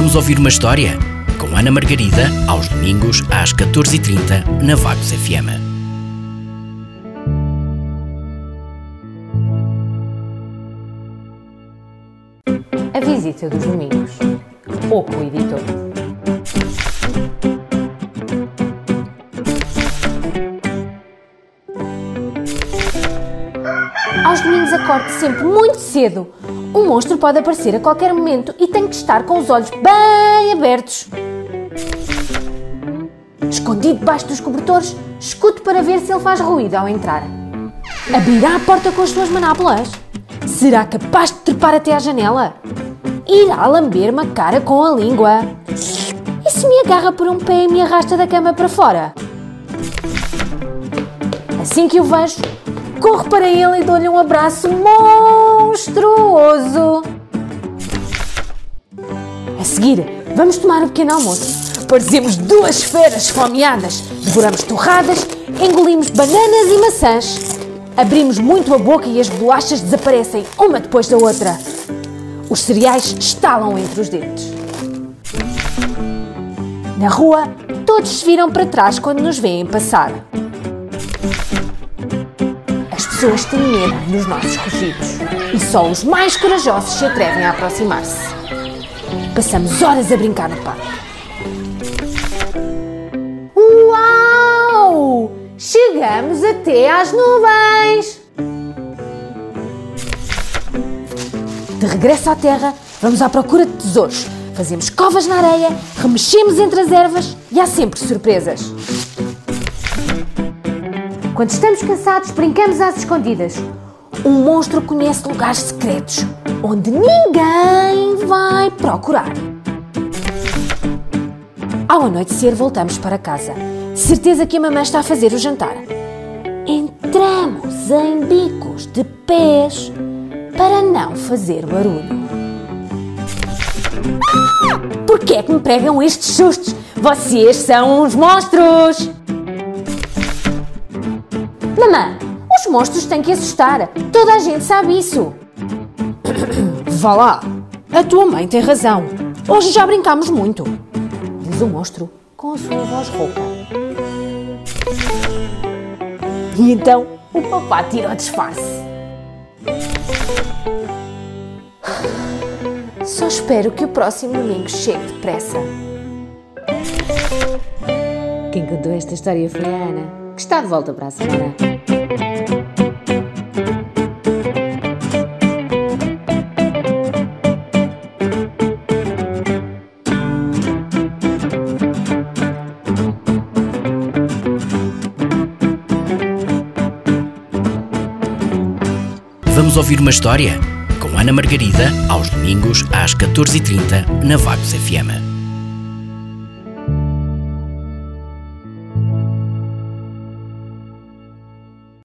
Vamos ouvir uma história? Com Ana Margarida, aos domingos, às 14h30, na Vagos FM. A visita dos domingos. Oco Editor. Aos domingos acorde sempre muito cedo. Um monstro pode aparecer a qualquer momento e tem que estar com os olhos bem abertos. Escondido debaixo dos cobertores, escuto para ver se ele faz ruído ao entrar. Abrirá a porta com as suas manápolas? Será capaz de trepar até à janela? Irá lamber-me a cara com a língua? E se me agarra por um pé e me arrasta da cama para fora? Assim que o vejo, corro para ele e dou-lhe um abraço monstruoso. A seguir, vamos tomar um pequeno almoço. Parecemos duas esferas esfomeadas. Devoramos torradas, engolimos bananas e maçãs. Abrimos muito a boca e as bolachas desaparecem uma depois da outra. Os cereais estalam entre os dentes. Na rua, todos se viram para trás quando nos veem passar. As pessoas têm medo dos nossos rugidos e só os mais corajosos se atrevem a aproximar-se. Passamos horas a brincar no parque. Uau! Chegamos até às nuvens! De regresso à terra, vamos à procura de tesouros. Fazemos covas na areia, remexemos entre as ervas e há sempre surpresas. Quando estamos cansados, brincamos às escondidas. Um monstro conhece lugares secretos onde ninguém vai procurar. Ao anoitecer, voltamos para casa. Certeza que a mamãe está a fazer o jantar. Entramos em bicos de pés para não fazer barulho. Ah! Por que é que me pregam estes sustos? Vocês são uns monstros! Mamã, os monstros têm que assustar. Toda a gente sabe isso. Vá lá. A tua mãe tem razão. Hoje já brincamos muito. Diz o monstro com a sua voz rouca. E então o papá tira o disfarce. Só espero que o próximo domingo chegue depressa. Quem contou esta história foi a Ana, que está de volta para a semana. Vamos ouvir uma história? Com Ana Margarida, aos domingos, às 14h30, na Vagos FM.